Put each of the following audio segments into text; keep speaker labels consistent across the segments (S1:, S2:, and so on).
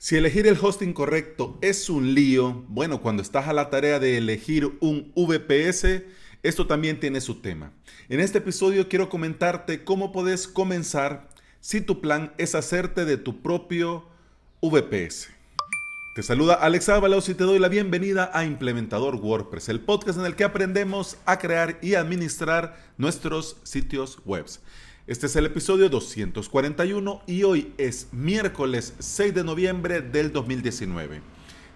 S1: Si elegir el hosting correcto es un lío, bueno, cuando estás a la tarea de elegir un VPS, esto también tiene su tema. En este episodio quiero comentarte cómo puedes comenzar si tu plan es hacerte de tu propio VPS. Te saluda Alex Ábalos y te doy la bienvenida a Implementador WordPress, el podcast en el que aprendemos a crear y administrar nuestros sitios web. Este es el episodio 241 y hoy es miércoles 6 de noviembre del 2019.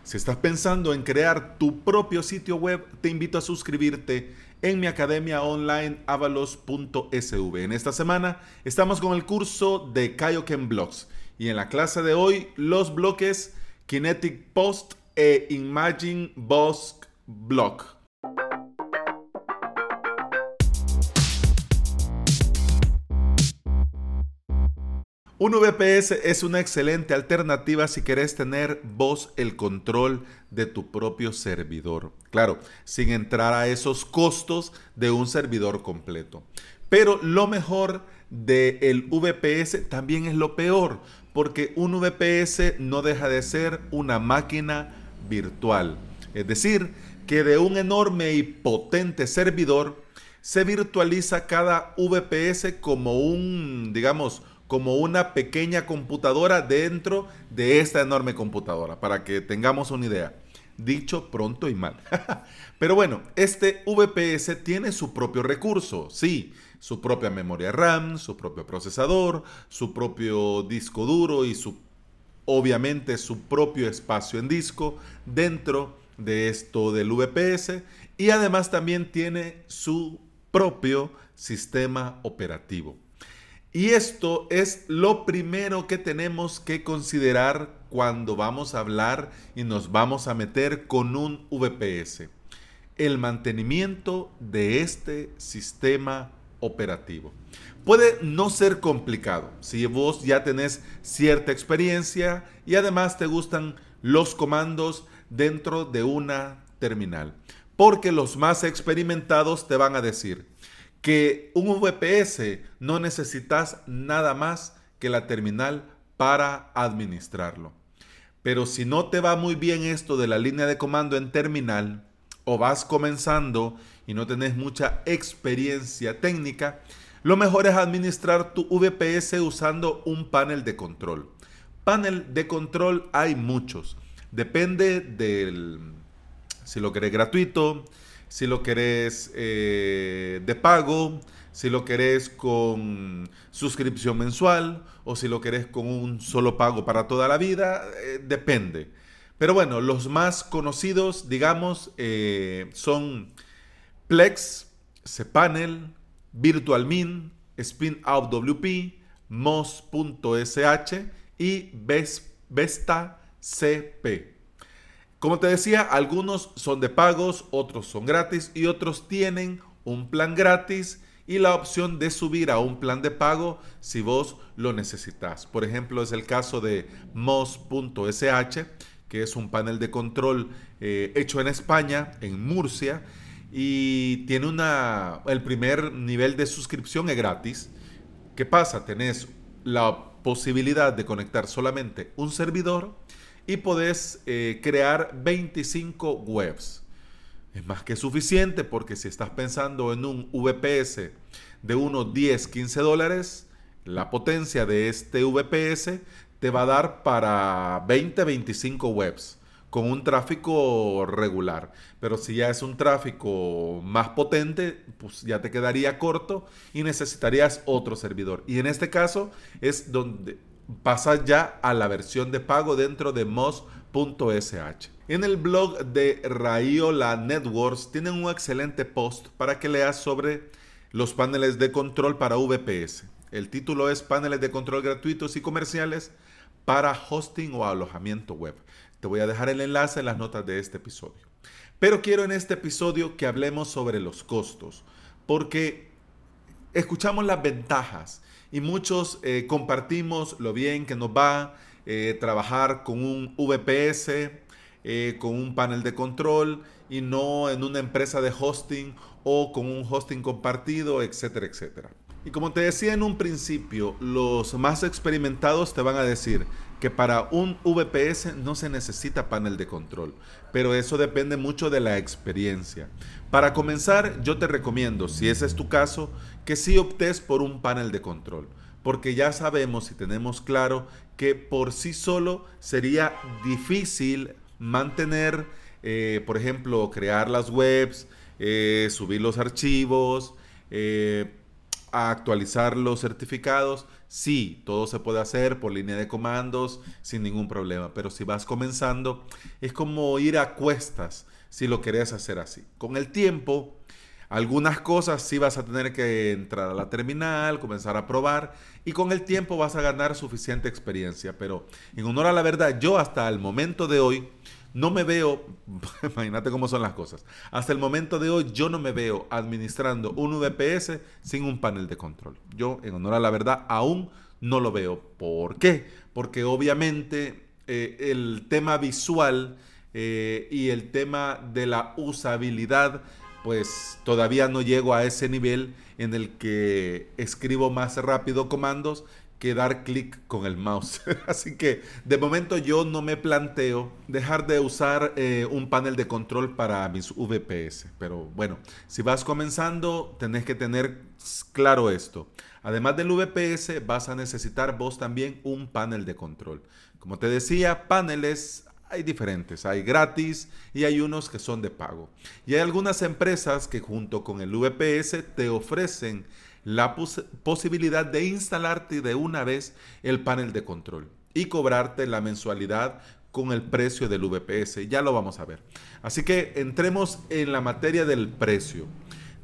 S1: Si estás pensando en crear tu propio sitio web, te invito a suscribirte en mi academia online avalos.sv. En esta semana estamos con el curso de Kaioken Blocks y en la clase de hoy los bloques Kinetic Post e Imagine Boss Block. Un VPS es una excelente alternativa si querés tener vos el control de tu propio servidor. Claro, sin entrar a esos costos de un servidor completo. Pero lo mejor del VPS también es lo peor, porque un VPS no deja de ser una máquina virtual. Es decir, que de un enorme y potente servidor se virtualiza cada VPS como un, digamos, como una pequeña computadora dentro de esta enorme computadora, para que tengamos una idea. Dicho pronto y mal. Pero bueno, este VPS tiene su propio recurso, sí, su propia memoria RAM, su propio procesador, su propio disco duro y su, obviamente, su propio espacio en disco dentro de esto del VPS y además también tiene su propio sistema operativo. Y esto es lo primero que tenemos que considerar cuando vamos a hablar y nos vamos a meter con un VPS. El mantenimiento de este sistema operativo. Puede no ser complicado si vos ya tenés cierta experiencia y además te gustan los comandos dentro de una terminal. Porque los más experimentados te van a decir, que un VPS no necesitas nada más que la terminal para administrarlo. Pero si no te va muy bien esto de la línea de comando en terminal o vas comenzando y no tenés mucha experiencia técnica, lo mejor es administrar tu VPS usando un panel de control. Panel de control hay muchos. Depende del si lo querés gratuito, si lo querés eh, de pago, si lo querés con suscripción mensual o si lo querés con un solo pago para toda la vida, eh, depende. Pero bueno, los más conocidos, digamos, eh, son Plex, cPanel, VirtualMin, SpinOutWP, Moz.sh y Vesta CP. Como te decía, algunos son de pagos, otros son gratis y otros tienen un plan gratis y la opción de subir a un plan de pago si vos lo necesitas. Por ejemplo, es el caso de Mos.sh, que es un panel de control eh, hecho en España, en Murcia, y tiene una, el primer nivel de suscripción es gratis. ¿Qué pasa? Tenés la posibilidad de conectar solamente un servidor y podés eh, crear 25 webs. Es más que suficiente porque si estás pensando en un VPS de unos 10, 15 dólares, la potencia de este VPS te va a dar para 20, 25 webs con un tráfico regular. Pero si ya es un tráfico más potente, pues ya te quedaría corto y necesitarías otro servidor. Y en este caso es donde pasa ya a la versión de pago dentro de Moz.sh. En el blog de Rayola Networks tienen un excelente post para que leas sobre los paneles de control para VPS. El título es Paneles de control gratuitos y comerciales para hosting o alojamiento web. Te voy a dejar el enlace en las notas de este episodio. Pero quiero en este episodio que hablemos sobre los costos, porque escuchamos las ventajas y muchos eh, compartimos lo bien que nos va eh, trabajar con un VPS, eh, con un panel de control y no en una empresa de hosting o con un hosting compartido, etcétera, etcétera. Y como te decía en un principio, los más experimentados te van a decir, que para un VPS no se necesita panel de control, pero eso depende mucho de la experiencia. Para comenzar, yo te recomiendo, si ese es tu caso, que sí optes por un panel de control, porque ya sabemos y tenemos claro que por sí solo sería difícil mantener, eh, por ejemplo, crear las webs, eh, subir los archivos, eh, actualizar los certificados. Sí, todo se puede hacer por línea de comandos sin ningún problema, pero si vas comenzando es como ir a cuestas si lo querés hacer así. Con el tiempo, algunas cosas sí vas a tener que entrar a la terminal, comenzar a probar y con el tiempo vas a ganar suficiente experiencia, pero en honor a la verdad, yo hasta el momento de hoy no me veo, imagínate cómo son las cosas, hasta el momento de hoy yo no me veo administrando un VPS sin un panel de control. Yo, en honor a la verdad, aún no lo veo. ¿Por qué? Porque obviamente eh, el tema visual eh, y el tema de la usabilidad, pues todavía no llego a ese nivel en el que escribo más rápido comandos que dar clic con el mouse. Así que de momento yo no me planteo dejar de usar eh, un panel de control para mis VPS. Pero bueno, si vas comenzando, tenés que tener claro esto. Además del VPS, vas a necesitar vos también un panel de control. Como te decía, paneles hay diferentes, hay gratis y hay unos que son de pago. Y hay algunas empresas que junto con el VPS te ofrecen la posibilidad de instalarte de una vez el panel de control y cobrarte la mensualidad con el precio del VPS. Ya lo vamos a ver. Así que entremos en la materia del precio.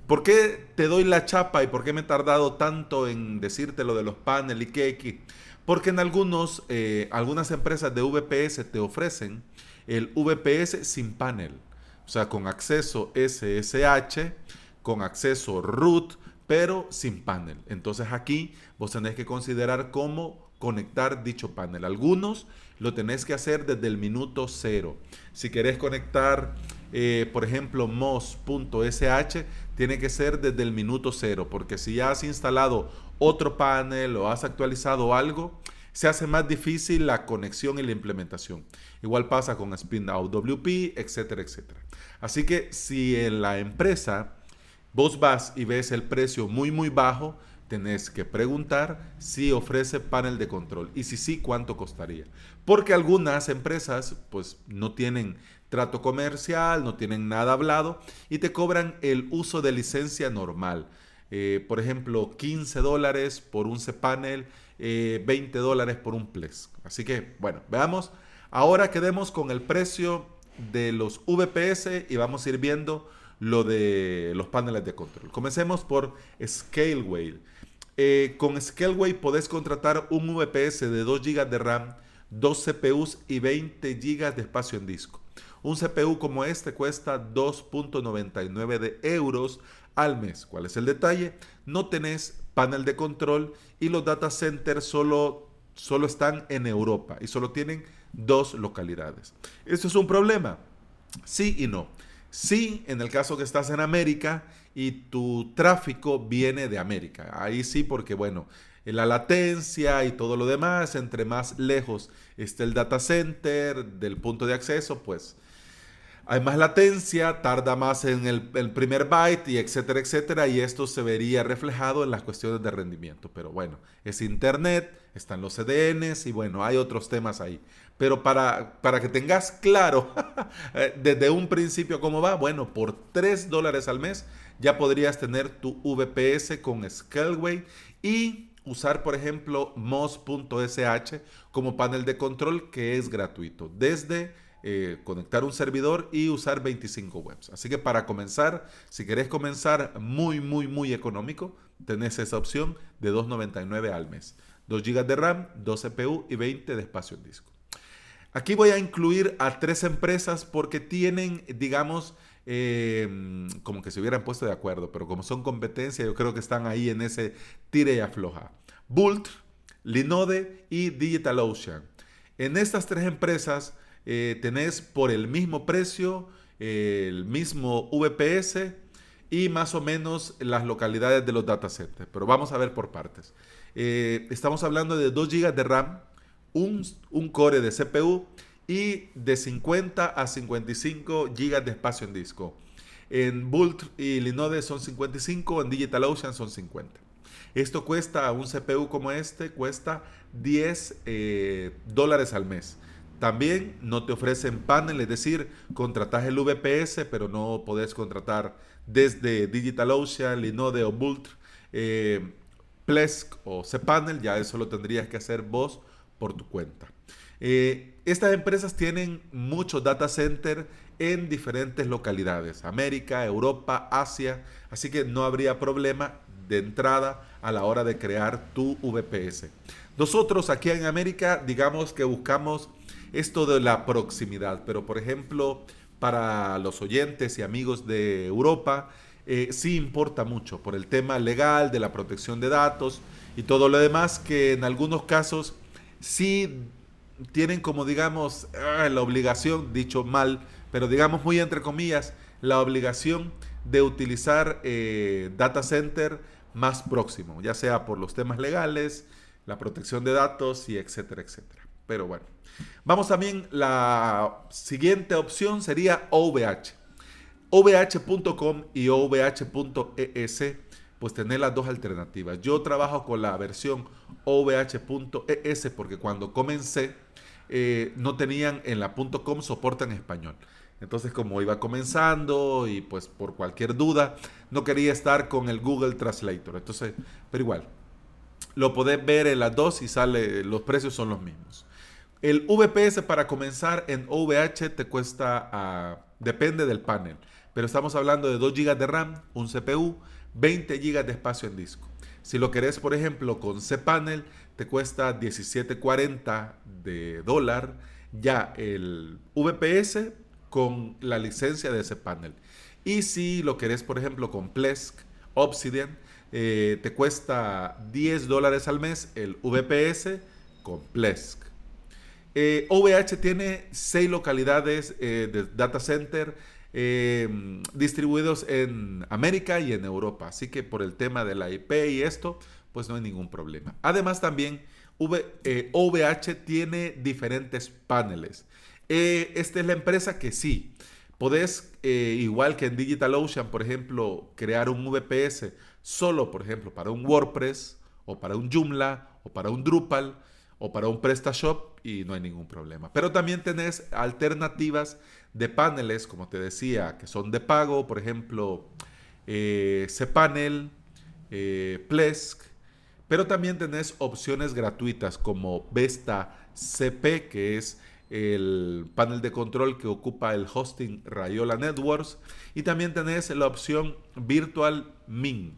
S1: ¿Por qué te doy la chapa y por qué me he tardado tanto en decirte lo de los paneles y qué? Porque en algunos, eh, algunas empresas de VPS te ofrecen el VPS sin panel. O sea, con acceso SSH, con acceso root, pero sin panel. Entonces aquí vos tenés que considerar cómo conectar dicho panel. Algunos lo tenés que hacer desde el minuto cero. Si querés conectar, eh, por ejemplo, mos.sh, tiene que ser desde el minuto cero, porque si ya has instalado otro panel o has actualizado algo, se hace más difícil la conexión y la implementación. Igual pasa con Spinout WP, etcétera, etcétera. Así que si en la empresa vos vas y ves el precio muy, muy bajo, tenés que preguntar si ofrece panel de control y si sí, cuánto costaría. Porque algunas empresas pues no tienen trato comercial, no tienen nada hablado y te cobran el uso de licencia normal. Eh, por ejemplo, 15 dólares por un cPanel, eh, 20 dólares por un Plex. Así que, bueno, veamos. Ahora quedemos con el precio de los VPS y vamos a ir viendo lo de los paneles de control. Comencemos por Scaleway. Eh, con Scaleway podés contratar un VPS de 2 GB de RAM, 2 CPUs y 20 GB de espacio en disco. Un CPU como este cuesta 2.99 de euros al mes. ¿Cuál es el detalle? No tenés panel de control y los data centers solo, solo están en Europa y solo tienen dos localidades. ¿Esto es un problema? Sí y no. Sí, en el caso que estás en América y tu tráfico viene de América. Ahí sí, porque bueno, la latencia y todo lo demás, entre más lejos esté el data center del punto de acceso, pues hay más latencia, tarda más en el, primer byte y etcétera, etcétera, y esto se vería reflejado en las cuestiones de rendimiento. Pero bueno, es Internet, están los CDNs y bueno, hay otros temas ahí. Pero para, para que tengas claro eh, desde un principio cómo va, bueno, por 3 dólares al mes ya podrías tener tu VPS con Scaleway y usar, por ejemplo, mos.sh como panel de control que es gratuito. Desde eh, conectar un servidor y usar 25 webs. Así que para comenzar, si querés comenzar muy, muy, muy económico, tenés esa opción de 2.99 al mes. 2 GB de RAM, 2 CPU y 20 de espacio en disco. Aquí voy a incluir a tres empresas porque tienen, digamos, em, como que se hubieran puesto de acuerdo, pero como son competencia, yo creo que están ahí en ese tire y afloja. Bult, Linode y DigitalOcean. En estas tres empresas eh, tenés por el mismo precio, el mismo VPS y más o menos las localidades de los data centers. Pero vamos a ver por partes. Eh, estamos hablando de 2 GB de RAM un, un core de CPU y de 50 a 55 GB de espacio en disco. En Bolt y Linode son 55, en DigitalOcean son 50. Esto cuesta, un CPU como este, cuesta 10 eh, dólares al mes. También no te ofrecen panel, es decir, contratas el VPS, pero no podés contratar desde DigitalOcean, Linode o Bolt, eh, Plesk o cPanel, ya eso lo tendrías que hacer vos por tu cuenta. Eh, estas empresas tienen muchos data centers en diferentes localidades, América, Europa, Asia, así que no habría problema de entrada a la hora de crear tu VPS. Nosotros aquí en América, digamos que buscamos esto de la proximidad, pero por ejemplo, para los oyentes y amigos de Europa, eh, sí importa mucho por el tema legal de la protección de datos y todo lo demás que en algunos casos sí tienen como digamos ah, la obligación, dicho mal, pero digamos muy entre comillas, la obligación de utilizar eh, data center más próximo, ya sea por los temas legales, la protección de datos y etcétera, etcétera. Pero bueno, vamos también, la siguiente opción sería OVH. OVH.com y OVH.es, pues tener las dos alternativas. Yo trabajo con la versión OVH.es porque cuando comencé eh, no tenían en la .com soporte en español. Entonces como iba comenzando y pues por cualquier duda no quería estar con el Google Translator. Entonces, pero igual, lo podés ver en las dos y sale, los precios son los mismos. El VPS para comenzar en OVH te cuesta, ah, depende del panel, pero estamos hablando de 2 GB de RAM, un CPU, 20 GB de espacio en disco. Si lo querés, por ejemplo, con cPanel, te cuesta 17.40 de dólar. Ya el VPS con la licencia de ese panel. Y si lo querés, por ejemplo, con Plesk, Obsidian, eh, te cuesta 10 dólares al mes el VPS con Plesk. OVH eh, tiene 6 localidades eh, de data center distribuidos en América y en Europa. Así que por el tema de la IP y esto, pues no hay ningún problema. Además también OVH tiene diferentes paneles. Eh, esta es la empresa que sí, podés, eh, igual que en DigitalOcean, por ejemplo, crear un VPS solo, por ejemplo, para un WordPress o para un Joomla o para un Drupal o para un PrestaShop y no hay ningún problema. Pero también tenés alternativas de paneles, como te decía, que son de pago, por ejemplo, eh, cPanel, eh, Plesk, pero también tenés opciones gratuitas como Vesta CP, que es el panel de control que ocupa el hosting Rayola Networks y también tenés la opción Virtual Min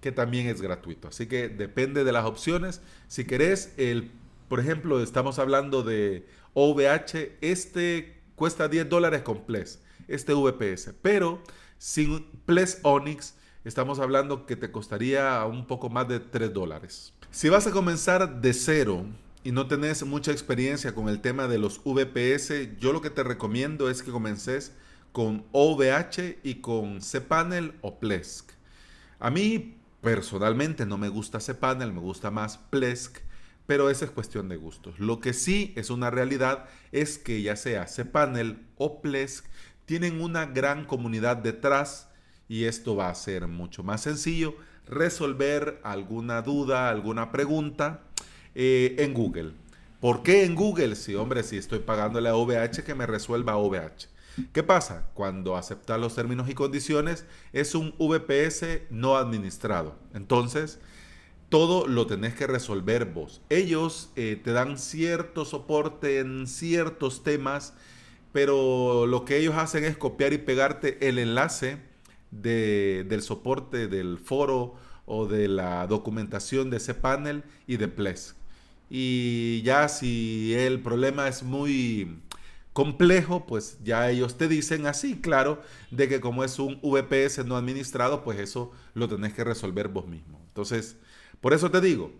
S1: que también es gratuito. Así que depende de las opciones. Si querés, el, por ejemplo, estamos hablando de OVH, este cuesta 10 dólares con Ples, este VPS, pero sin Ples Onyx estamos hablando que te costaría un poco más de 3 dólares. Si vas a comenzar de cero, y no tenés mucha experiencia con el tema de los VPS, yo lo que te recomiendo es que comences con OVH y con cPanel o Plesk. A mí personalmente no me gusta cPanel, me gusta más Plesk, pero esa es cuestión de gustos. Lo que sí es una realidad es que ya sea cPanel o Plesk tienen una gran comunidad detrás y esto va a ser mucho más sencillo resolver alguna duda, alguna pregunta eh, en Google. ¿Por qué en Google? Si, hombre, si estoy pagando la OVH, que me resuelva OVH. ¿Qué pasa? Cuando aceptas los términos y condiciones, es un VPS no administrado. Entonces, todo lo tenés que resolver vos. Ellos eh, te dan cierto soporte en ciertos temas, pero lo que ellos hacen es copiar y pegarte el enlace del soporte del foro o de la documentación de ese panel y de Plesk. Y ya si el problema es muy complejo, pues ya ellos te dicen así, claro, de que como es un VPS no administrado, pues eso lo tenés que resolver vos mismo. Entonces, por eso te digo,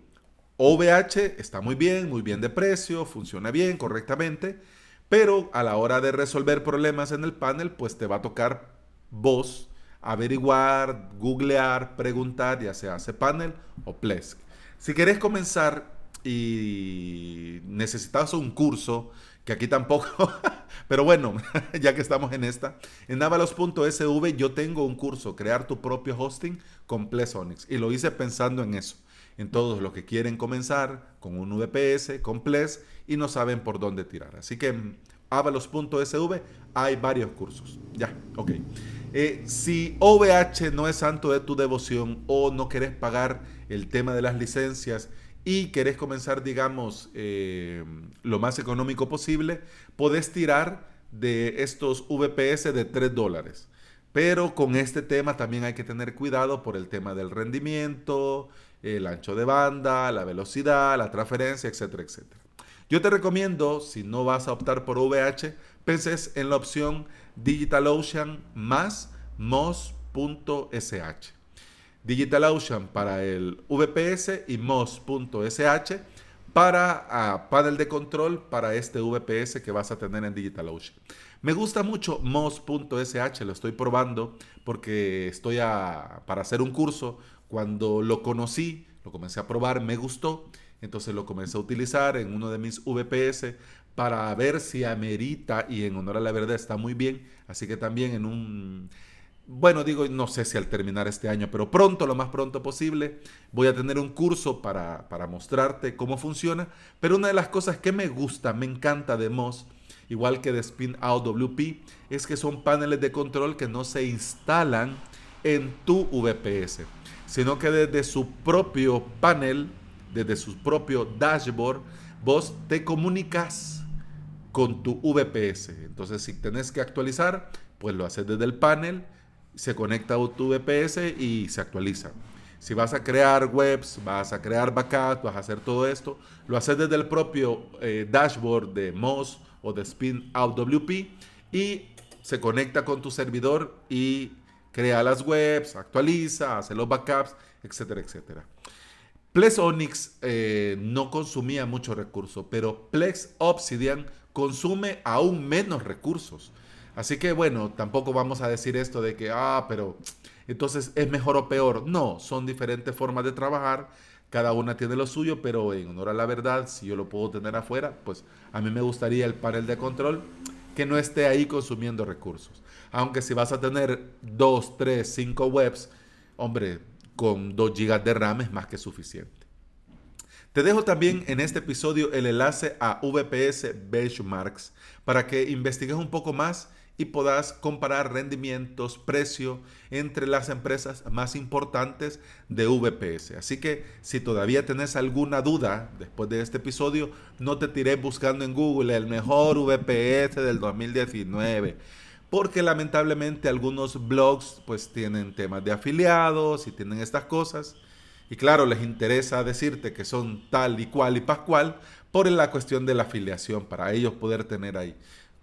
S1: OVH está muy bien, muy bien de precio, funciona bien, correctamente, pero a la hora de resolver problemas en el panel, pues te va a tocar vos averiguar, googlear, preguntar, ya sea panel o Plesk. Si querés comenzar y necesitas un curso, que aquí tampoco, pero bueno, ya que estamos en esta, en avalos.sv yo tengo un curso, crear tu propio hosting con Plesonics, y lo hice pensando en eso, en todos los que quieren comenzar con un VPS, con Ples, y no saben por dónde tirar. Así que avalos.sv hay varios cursos. Ya, ok. Eh, si OVH no es santo de tu devoción o no querés pagar el tema de las licencias, y querés comenzar, digamos, eh, lo más económico posible, podés tirar de estos VPS de 3 dólares. Pero con este tema también hay que tener cuidado por el tema del rendimiento, el ancho de banda, la velocidad, la transferencia, etcétera, etcétera. Yo te recomiendo, si no vas a optar por VH, penses en la opción DigitalOcean más MOS.sh. DigitalOcean para el VPS y MOS.sh para ah, panel de control para este VPS que vas a tener en DigitalOcean. Me gusta mucho MOS.sh, lo estoy probando porque estoy para hacer un curso. Cuando lo conocí, lo comencé a probar, me gustó, entonces lo comencé a utilizar en uno de mis VPS para ver si amerita y en honor a la verdad está muy bien. Así que también en un bueno, digo, no sé si al terminar este año, pero pronto, lo más pronto posible, voy a tener un curso para, mostrarte cómo funciona. Pero una de las cosas que me gusta, me encanta de Moz, igual que de Spin Out WP, es que son paneles de control que no se instalan en tu VPS, sino que desde su propio panel, desde su propio dashboard, vos te comunicas con tu VPS. Entonces, si tenés que actualizar, pues lo haces desde el panel se conecta a tu VPS y se actualiza. Si vas a crear webs, vas a crear backups, vas a hacer todo esto, lo haces desde el propio eh, dashboard de Moz o de Spin Out WP y se conecta con tu servidor y crea las webs, actualiza, hace los backups, etcétera, etcétera. Plex Onyx eh, no consumía mucho recursos, pero Plex Obsidian consume aún menos recursos. Así que bueno, tampoco vamos a decir esto de que, ah, pero entonces es mejor o peor. No, son diferentes formas de trabajar. Cada una tiene lo suyo, pero en honor a la verdad, si yo lo puedo tener afuera, pues a mí me gustaría el panel de control que no esté ahí consumiendo recursos. Aunque si vas a tener 2, 3, 5 webs, hombre, con 2 GB de RAM es más que suficiente. Te dejo también en este episodio el enlace a VPS Benchmarks para que investigues un poco más y puedas comparar rendimientos, precio entre las empresas más importantes de VPS. Así que si todavía tenés alguna duda después de este episodio, no te tiré buscando en Google el mejor VPS del 2019 porque lamentablemente algunos blogs pues tienen temas de afiliados y tienen estas cosas y claro les interesa decirte que son tal y cual y pascual por la cuestión de la afiliación para ellos poder tener ahí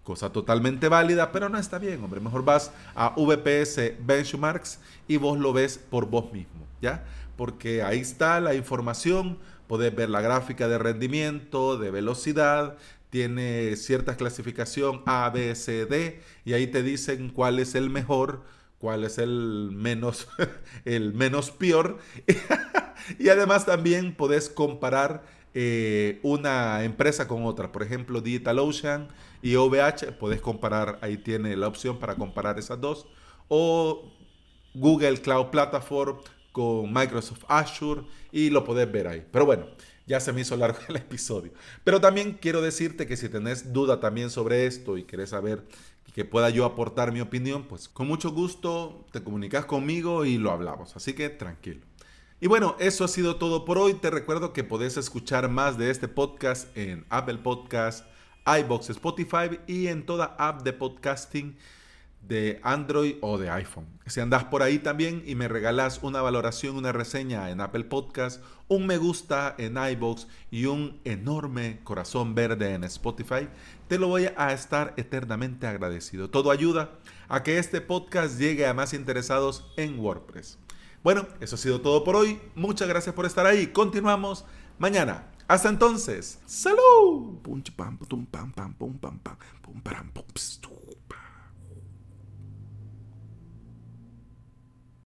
S1: cosa totalmente válida, pero no está bien, hombre. Mejor vas a VPS Benchmarks y vos lo ves por vos mismo, ¿ya? Porque ahí está la información, podés ver la gráfica de rendimiento, de velocidad, tiene cierta clasificación A, B, C, D, y ahí te dicen cuál es el mejor, cuál es el menos, el menos peor. y además también podés comparar eh, una empresa con otra. Por ejemplo, DigitalOcean y OVH, puedes comparar, ahí tiene la opción para comparar esas dos. O Google Cloud Platform con Microsoft Azure y lo puedes ver ahí. Pero bueno, ya se me hizo largo el episodio. Pero también quiero decirte que si tenés duda también sobre esto y querés saber que pueda yo aportar mi opinión, pues con mucho gusto te comunicas conmigo y lo hablamos. Así que tranquilo. Y bueno, eso ha sido todo por hoy. Te recuerdo que podés escuchar más de este podcast en Apple Podcast, iBox, Spotify y en toda app de podcasting de Android o de iPhone. Si andas por ahí también y me regalas una valoración, una reseña en Apple Podcast, un me gusta en iBox y un enorme corazón verde en Spotify, te lo voy a estar eternamente agradecido. Todo ayuda a que este podcast llegue a más interesados en WordPress. Bueno, eso ha sido todo por hoy. Muchas gracias por estar ahí. Continuamos mañana. Hasta entonces. ¡Salud!